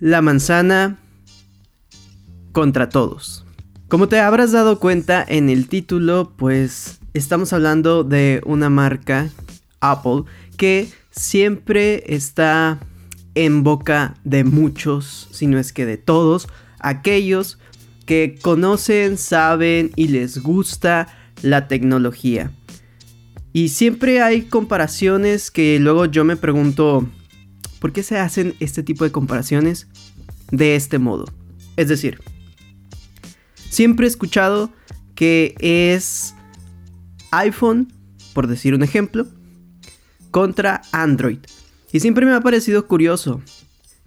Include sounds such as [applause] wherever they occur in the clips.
La manzana contra todos. Como te habrás dado cuenta en el título, pues estamos hablando de una marca, Apple, que siempre está en boca de muchos, si no es que de todos, aquellos que conocen, saben y les gusta la tecnología. Y siempre hay comparaciones que luego yo me pregunto, ¿por qué se hacen este tipo de comparaciones de este modo? Es decir, siempre he escuchado que es iPhone, por decir un ejemplo, contra Android. Y siempre me ha parecido curioso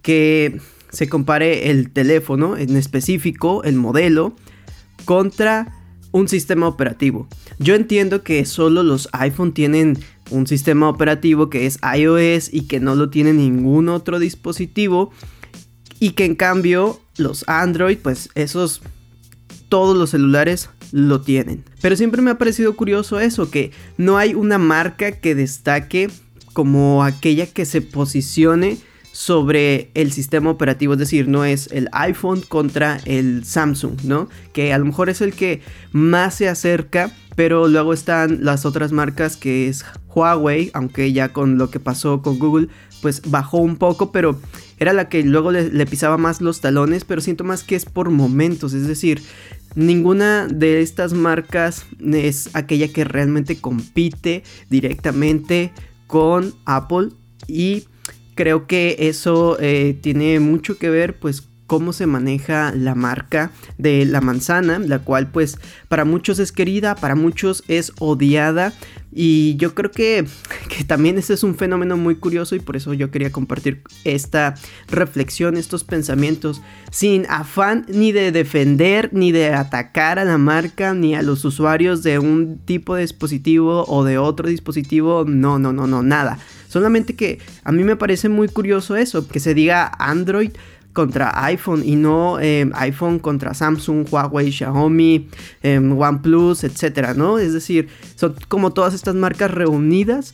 que se compare el teléfono, en específico el modelo, contra un sistema operativo. Yo entiendo que solo los iPhone tienen un sistema operativo que es iOS y que no lo tiene ningún otro dispositivo y que en cambio los Android, pues esos todos los celulares lo tienen. Pero siempre me ha parecido curioso eso, que no hay una marca que destaque como aquella que se posicione sobre el sistema operativo, es decir, no es el iPhone contra el Samsung, ¿no? Que a lo mejor es el que más se acerca, pero luego están las otras marcas que es Huawei, aunque ya con lo que pasó con Google, pues bajó un poco, pero era la que luego le, pisaba más los talones, pero siento más que es por momentos, es decir, ninguna de estas marcas es aquella que realmente compite directamente con Apple y creo que eso eh, tiene mucho que ver pues cómo se maneja la marca de la manzana, la cual pues para muchos es querida, para muchos es odiada y yo creo que, [laughs] que también ese es un fenómeno muy curioso y por eso yo quería compartir esta reflexión, estos pensamientos, sin afán ni de defender ni de atacar a la marca ni a los usuarios de un tipo de dispositivo o de otro dispositivo, no, no, no, no, nada. Solamente que a mí me parece muy curioso eso, que se diga Android contra iPhone y no em, iPhone contra Samsung, Huawei, Xiaomi, em, OnePlus, etcétera, ¿no? Es decir, son como todas estas marcas reunidas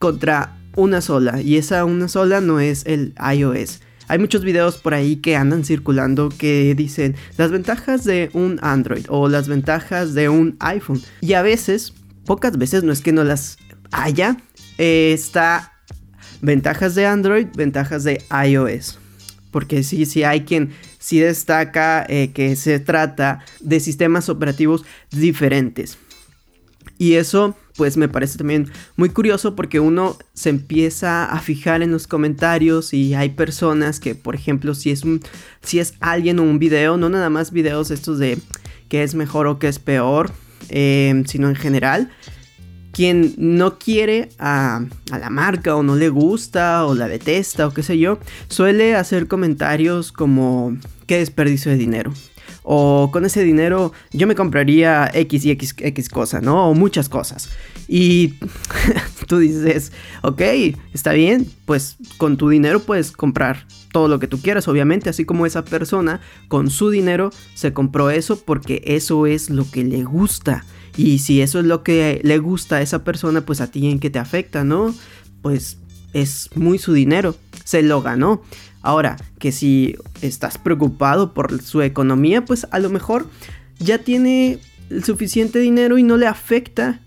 contra una sola y esa una sola no es el iOS. Hay muchos videos por ahí que andan circulando que dicen las ventajas de un Android o las ventajas de un iPhone. Y a veces, pocas veces, no es que no las haya, eh, está ventajas de Android, ventajas de iOS. Porque sí, sí hay quien sí destaca eh, que se trata de sistemas operativos diferentes. Y eso pues me parece también muy curioso porque uno se empieza a fijar en los comentarios y hay personas que por ejemplo si es un si es alguien o un video no nada más videos estos de qué es mejor o qué es peor eh, sino en general quien no quiere a, la marca o no le gusta o la detesta o qué sé yo, suele hacer comentarios como qué desperdicio de dinero. O con ese dinero yo me compraría X y X, X cosa, ¿no? O muchas cosas. Y [laughs] tú dices, ok, está bien, pues con tu dinero puedes comprar todo lo que tú quieras, obviamente, así como esa persona con su dinero se compró eso porque eso es lo que le gusta. Y si eso es lo que le gusta a esa persona, pues a ti en qué te afecta, ¿no? Pues es muy su dinero, se lo ganó. Ahora, que si estás preocupado por su economía, pues a lo mejor ya tiene el suficiente dinero y no le afecta,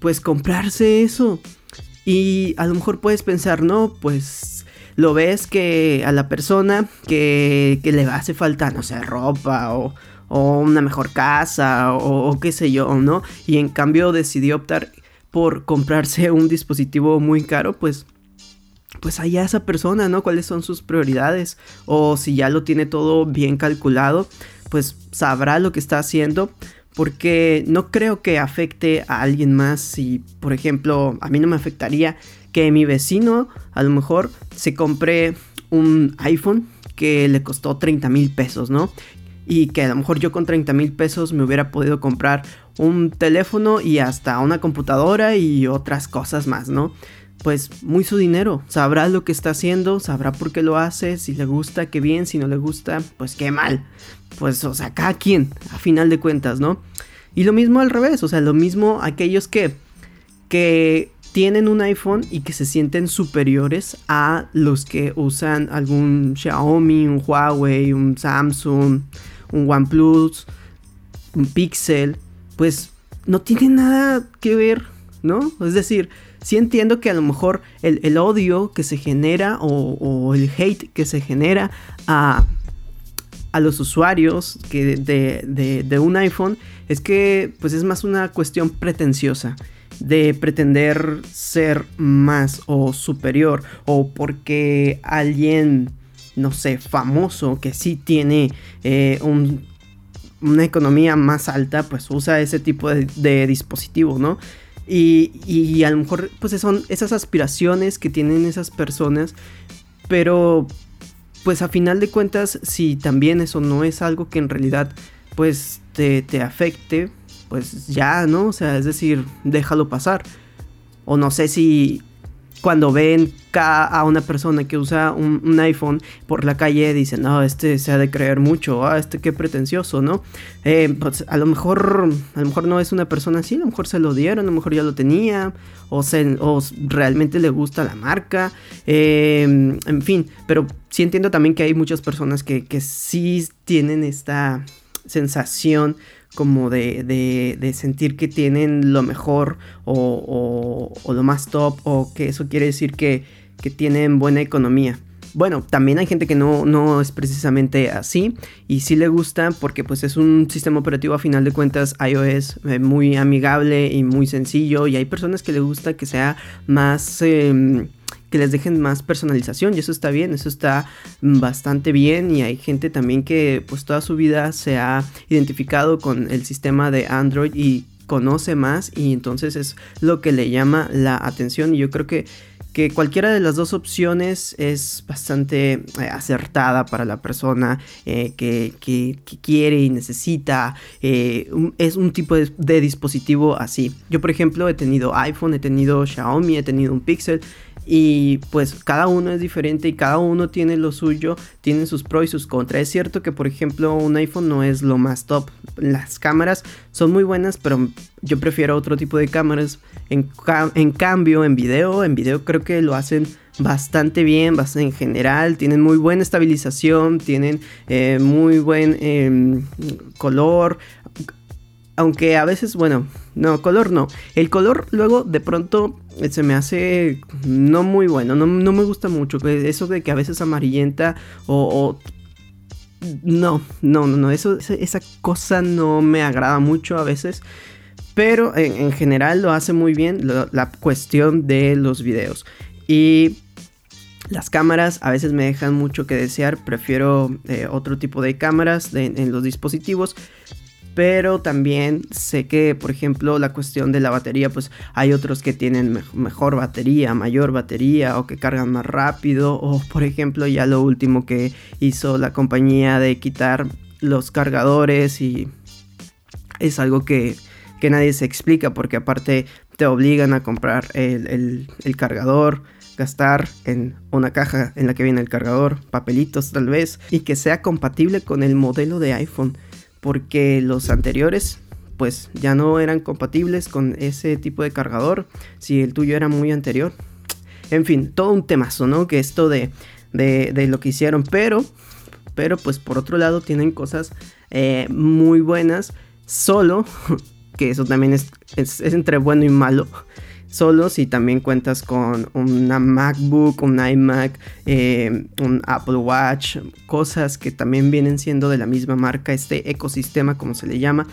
pues comprarse eso. Y a lo mejor puedes pensar, no, pues lo ves que a la persona que, que le hace falta, no sé, ropa o, o una mejor casa o, qué sé yo, ¿no? Y en cambio decidió optar por comprarse un dispositivo muy caro, pues pues allá esa persona, ¿no? ¿Cuáles son sus prioridades? O si ya lo tiene todo bien calculado, pues sabrá lo que está haciendo. Porque no creo que afecte a alguien más si, por ejemplo, a mí no me afectaría que mi vecino a lo mejor se compre un iPhone que le costó 30 mil pesos, ¿no? y que a lo mejor yo con 30 mil pesos me hubiera podido comprar un teléfono y hasta una computadora y otras cosas más, ¿no? Pues muy su dinero, sabrá lo que está haciendo, sabrá por qué lo hace, si le gusta, qué bien, si no le gusta, pues qué mal. Pues, o sea, cada quien, a final de cuentas, ¿no? Y lo mismo al revés, o sea, lo mismo aquellos que, que tienen un iPhone y que se sienten superiores a los que usan algún Xiaomi, un Huawei, un Samsung, un OnePlus, un Pixel, pues no tiene nada que ver, ¿no? Es decir, sí entiendo que a lo mejor el, odio que se genera o, el hate que se genera a, a los usuarios que de, de, un iPhone es que pues es más una cuestión pretenciosa de pretender ser más o superior o porque alguien no sé famoso que sí tiene eh, una economía más alta pues usa ese tipo de, de dispositivo no y, a lo mejor pues son esas aspiraciones que tienen esas personas, pero pues a final de cuentas si también eso no es algo que en realidad pues te, te afecte, pues ya, ¿no? O sea, es decir, déjalo pasar. O no sé si cuando ven a una persona que usa un, iPhone por la calle dicen, no, este se ha de creer mucho, ah, este qué pretencioso, ¿no? Eh, pues a lo mejor, a lo mejor no es una persona así, a lo mejor se lo dieron, a lo mejor ya lo tenía, o, se, o realmente le gusta la marca, eh, en fin, pero sí entiendo también que hay muchas personas que, que sí tienen esta sensación como de, de, sentir que tienen lo mejor o, lo más top o que eso quiere decir que, que, tienen buena economía. Bueno, también hay gente que no, no es precisamente así y sí le gusta porque pues es un sistema operativo a final de cuentas iOS eh, muy amigable y muy sencillo y hay personas que le gusta que sea más... Em, que les dejen más personalización y eso está bien, eso está bastante bien y hay gente también que pues toda su vida se ha identificado con el sistema de Android y conoce más y entonces es lo que le llama la atención y yo creo que que cualquiera de las dos opciones es bastante eh, acertada para la persona eh, que, quiere y necesita. Eh, es un tipo de, de, dispositivo así. Yo por ejemplo he tenido iPhone, he tenido Xiaomi, he tenido un Pixel y pues cada uno es diferente y cada uno tiene lo suyo, tiene sus pros y sus contras. Es cierto que por ejemplo un iPhone no es lo más top. Las cámaras son muy buenas, pero yo prefiero otro tipo de cámaras. En, cambio, en video, en video creo que lo hacen bastante bien, en general, tienen muy buena estabilización, tienen eh, muy buen em, color, aunque a veces, bueno, no, color no. El color luego de pronto se me hace no muy bueno, no, me gusta mucho. Eso de que a veces amarillenta o... no, no, no, no, eso, esa cosa no me agrada mucho a veces. Pero en, general lo hace muy bien la cuestión de los videos. Y las cámaras a veces me dejan mucho que desear. Prefiero eh, otro tipo de cámaras en los dispositivos pero también sé que, por ejemplo, la cuestión de la batería, pues hay otros que tienen mejor batería, mayor batería o que cargan más rápido. O, por ejemplo, ya lo último que hizo la compañía de quitar los cargadores y es algo que, nadie se explica porque aparte te obligan a comprar el, el cargador gastar en una caja en la que viene el cargador, papelitos tal vez, y que sea compatible con el modelo de iPhone porque los anteriores pues ya no eran compatibles con ese tipo de cargador si el tuyo era muy anterior. En fin, todo un temazo, ¿no? Que esto de, de, lo que hicieron, pero, pero pues por otro lado tienen cosas eh, muy buenas, solo [laughs] que eso también es, es entre bueno y malo solo si también cuentas con una MacBook, un iMac, eh, un Apple Watch, cosas que también vienen siendo de la misma marca, este ecosistema como se le llama.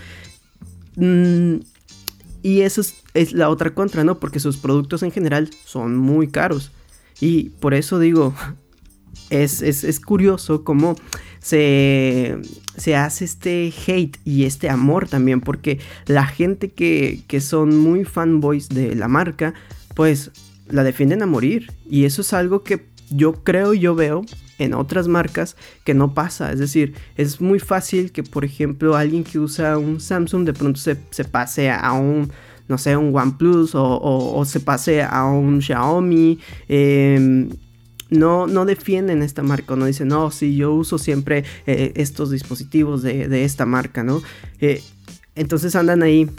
Mm, y eso es, la otra contra, ¿no? Porque sus productos en general son muy caros. Y por eso digo, es, es curioso cómo se, se hace este hate y este amor también, porque la gente que, que son muy fanboys de la marca, pues la defienden a morir. Y eso es algo que yo creo y yo veo en otras marcas que no pasa. Es decir, es muy fácil que, por ejemplo, alguien que usa un Samsung de pronto se, se pase a un, no sé, un OnePlus o, o, se pase a un Xiaomi. Eh, no, no defienden esta marca, no dicen, no, sí, yo uso siempre eh, estos dispositivos de, esta marca, ¿no? Eh, Entonces andan ahí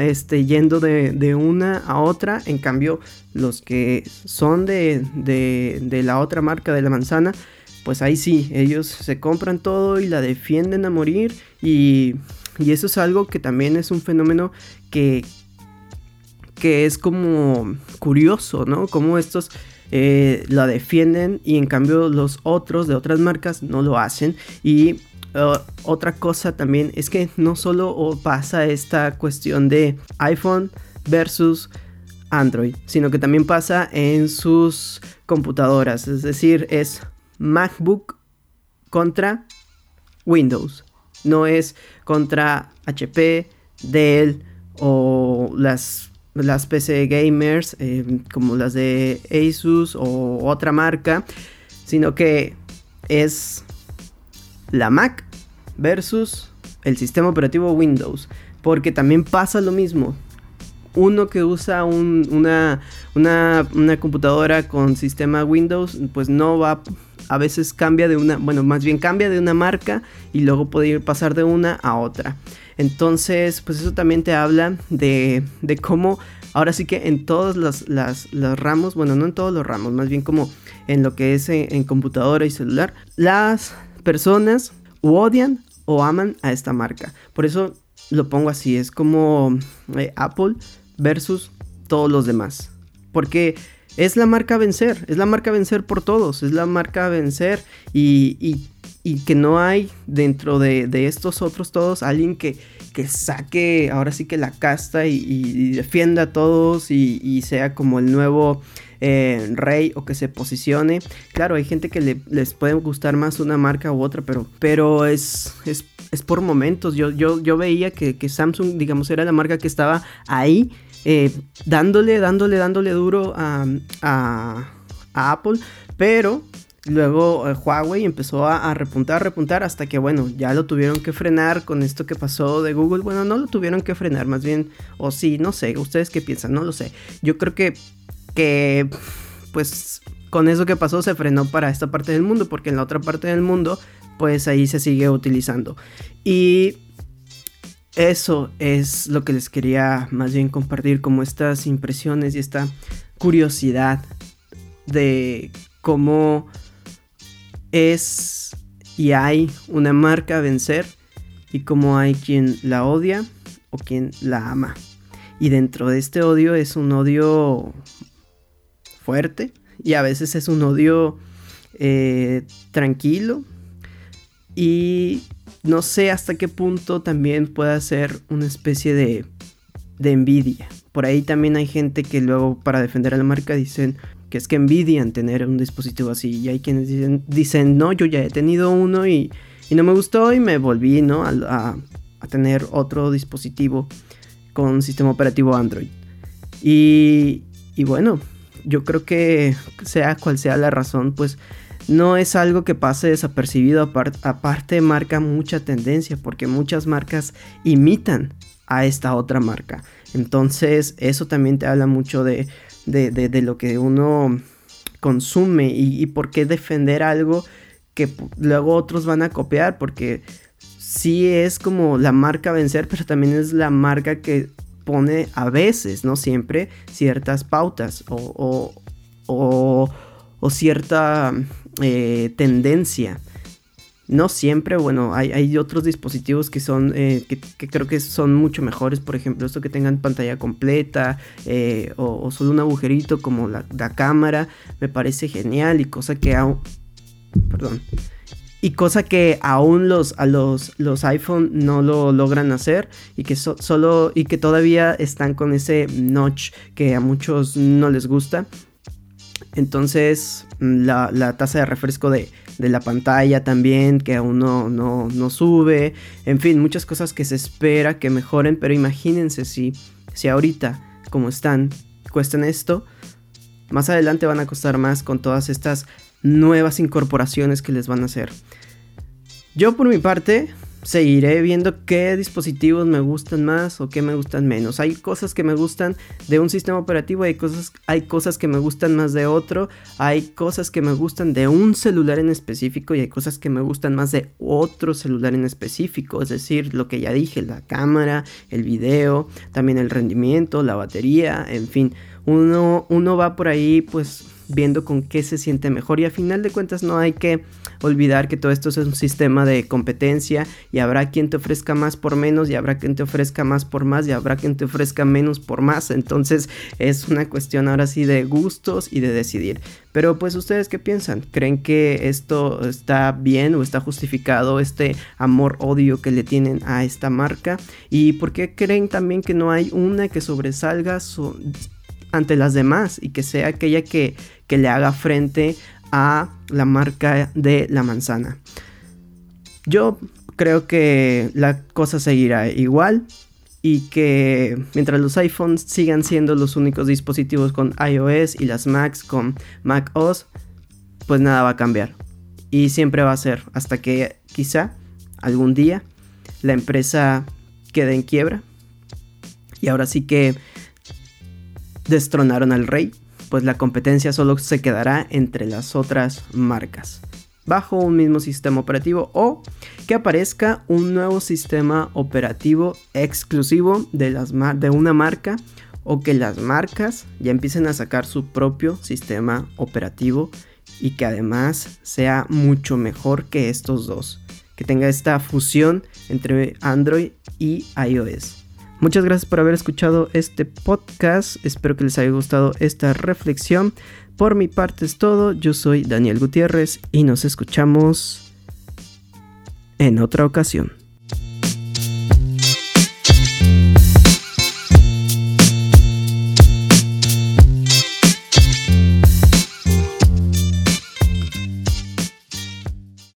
este, yendo de, una a otra. En cambio, los que son de, de, la otra marca de la manzana, pues ahí sí, ellos se compran todo y la defienden a morir. Y, y eso es algo que también es un fenómeno que, que es como curioso, ¿no? Como estos eh, la defienden y en cambio los otros de otras marcas no lo hacen. Y uh, otra cosa también es que no solo pasa esta cuestión de iPhone versus Android, sino que también pasa en sus computadoras. Es decir, es MacBook contra Windows. No es contra HP, Dell o las las PC gamers eh, como las de Asus o otra marca, sino que es la Mac versus el sistema operativo Windows, porque también pasa lo mismo. Uno que usa una, una, una computadora con sistema Windows, pues no va a veces cambia de una, bueno, más bien cambia de una marca y luego puede ir pasar de una a otra. Entonces, pues eso también te habla de, de cómo ahora sí que en todos los, ramos, bueno, no en todos los ramos, más bien como en lo que es en, computadora y celular, las personas odian o aman a esta marca. Por eso lo pongo así, es como eh, Apple versus todos los demás. Porque es la marca a vencer, es la marca a vencer por todos, es la marca a vencer y, que no hay dentro de, estos otros todos alguien que, que, saque ahora sí que la casta y, defienda a todos y, sea como el nuevo eh, rey o que se posicione. Claro, hay gente que les puede gustar más una marca u otra, pero, pero es, es, por momentos. Yo, yo, yo veía que, que Samsung, digamos, era la marca que estaba ahí eh, dándole, dándole, dándole duro a, Apple, pero luego eh, Huawei empezó a, repuntar, repuntar hasta que, bueno, ya lo tuvieron que frenar con esto que pasó de Google. Bueno, no lo tuvieron que frenar, más bien, o sí, no sé, ustedes qué piensan, no lo sé. Yo creo que, que, pues, con eso que pasó se frenó para esta parte del mundo, porque en la otra parte del mundo, pues ahí se sigue utilizando. Y eso es lo que les quería más bien compartir, como estas impresiones y esta curiosidad de cómo es y hay una marca a vencer y cómo hay quien la odia o quien la ama. Y dentro de este odio es un odio fuerte y a veces es un odio eh, tranquilo y no sé hasta qué punto también pueda ser una especie de, de envidia. Por ahí también hay gente que luego para defender a la marca dicen que es que envidian tener un dispositivo así. Y hay quienes dicen, dicen no, yo ya he tenido uno y, no me gustó y me volví ¿no? a, a, tener otro dispositivo con sistema operativo Android. Y, y bueno, yo creo que sea cual sea la razón, pues no es algo que pase desapercibido, aparte marca mucha tendencia porque muchas marcas imitan a esta otra marca. Entonces eso también te habla mucho de, de, lo que uno consume y, por qué defender algo que luego otros van a copiar porque sí es como la marca vencer, pero también es la marca que pone a veces, no siempre, ciertas pautas o, o, o cierta eh, tendencia. No siempre, bueno, hay, otros dispositivos que son, eh, que, creo que son mucho mejores, por ejemplo, esto que tengan pantalla completa eh, o, solo un agujerito como la, cámara, me parece genial y cosa que aún, perdón, y cosa que aún los, a los, los iPhone no lo logran hacer y que solo, y que todavía están con ese notch que a muchos no les gusta. Entonces, mm, la, tasa de refresco de, la pantalla también, que aún no, no, sube. En fin, muchas cosas que se espera que mejoren, pero imagínense si, si ahorita, como están, cuestan esto, más adelante van a costar más con todas estas nuevas incorporaciones que les van a hacer. Yo por mi parte, seguiré viendo qué dispositivos me gustan más o qué me gustan menos. Hay cosas que me gustan de un sistema operativo, hay cosas, hay cosas que me gustan más de otro, hay cosas que me gustan de un celular en específico y hay cosas que me gustan más de otro celular en específico. Es decir, lo que ya dije, la cámara, el video, también el rendimiento, la batería, en fin. Uno, uno va por ahí pues viendo con qué se siente mejor y a final de cuentas no hay que olvidar que todo esto es un sistema de competencia y habrá quien te ofrezca más por menos y habrá quien te ofrezca más por más y habrá quien te ofrezca menos por más. Entonces es una cuestión ahora sí de gustos y de decidir. Pero pues ustedes qué piensan? ¿Creen que esto está bien o está justificado este amor-odio que le tienen a esta marca? ¿Y por qué creen también que no hay una que sobresalga ante las demás y que sea aquella que, que le haga frente a la marca de la manzana. Yo creo que la cosa seguirá igual y que mientras los iPhones sigan siendo los únicos dispositivos con iOS y las Macs con macOS, pues nada va a cambiar. Y siempre va a ser hasta que quizá algún día la empresa quede en quiebra. Y ahora sí que destronaron al rey pues la competencia solo se quedará entre las otras marcas bajo un mismo sistema operativo o que aparezca un nuevo sistema operativo exclusivo de, las de una marca o que las marcas ya empiecen a sacar su propio sistema operativo y que además sea mucho mejor que estos dos, que tenga esta fusión entre Android y iOS. Muchas gracias por haber escuchado este podcast. Espero que les haya gustado esta reflexión. Por mi parte es todo. Yo soy Daniel Gutiérrez y nos escuchamos en otra ocasión.